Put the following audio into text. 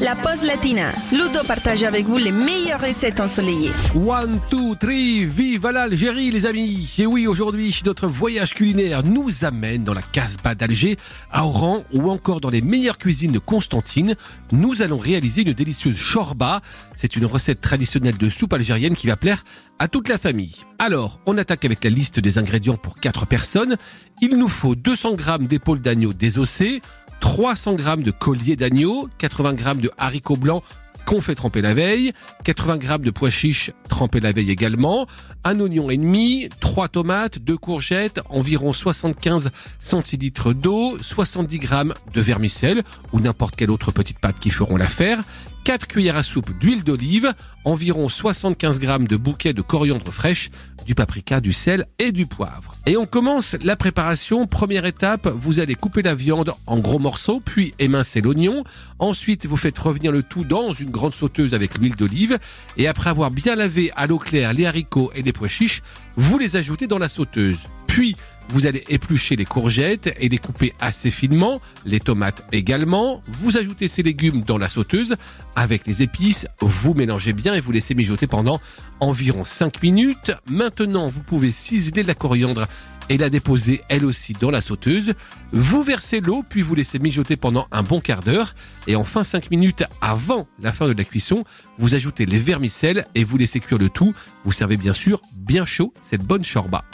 la pause latina. Ludo partage avec vous les meilleures recettes ensoleillées. One, two, three, vive l'Algérie les amis Et oui, aujourd'hui, notre voyage culinaire nous amène dans la Casbah d'Alger, à Oran ou encore dans les meilleures cuisines de Constantine. Nous allons réaliser une délicieuse shorba. C'est une recette traditionnelle de soupe algérienne qui va plaire à toute la famille. Alors, on attaque avec la liste des ingrédients pour 4 personnes. Il nous faut 200 g d'épaule d'agneau désossée, 300 g de collier d'agneau, 80 g de haricots blancs qu'on fait tremper la veille, 80 g de pois chiches trempés la veille également, un oignon et demi, 3 tomates, 2 courgettes, environ 75 centilitres d'eau, 70 g de vermicelle ou n'importe quelle autre petite pâte qui feront l'affaire, 4 cuillères à soupe d'huile d'olive, environ 75 g de bouquet de coriandre fraîche, du paprika, du sel et du poivre. Et on commence la préparation. Première étape, vous allez couper la viande en gros morceaux, puis émincer l'oignon. Ensuite, vous faites revenir le tout dans une grande sauteuse avec l'huile d'olive. Et après avoir bien lavé à l'eau claire les haricots et les pois chiches, vous les ajoutez dans la sauteuse. Puis, vous allez éplucher les courgettes et les couper assez finement, les tomates également. Vous ajoutez ces légumes dans la sauteuse avec les épices, vous mélangez bien et vous laissez mijoter pendant environ 5 minutes. Maintenant, vous pouvez ciseler la coriandre et la déposer elle aussi dans la sauteuse. Vous versez l'eau puis vous laissez mijoter pendant un bon quart d'heure et enfin 5 minutes avant la fin de la cuisson, vous ajoutez les vermicelles et vous laissez cuire le tout. Vous servez bien sûr bien chaud cette bonne shorba.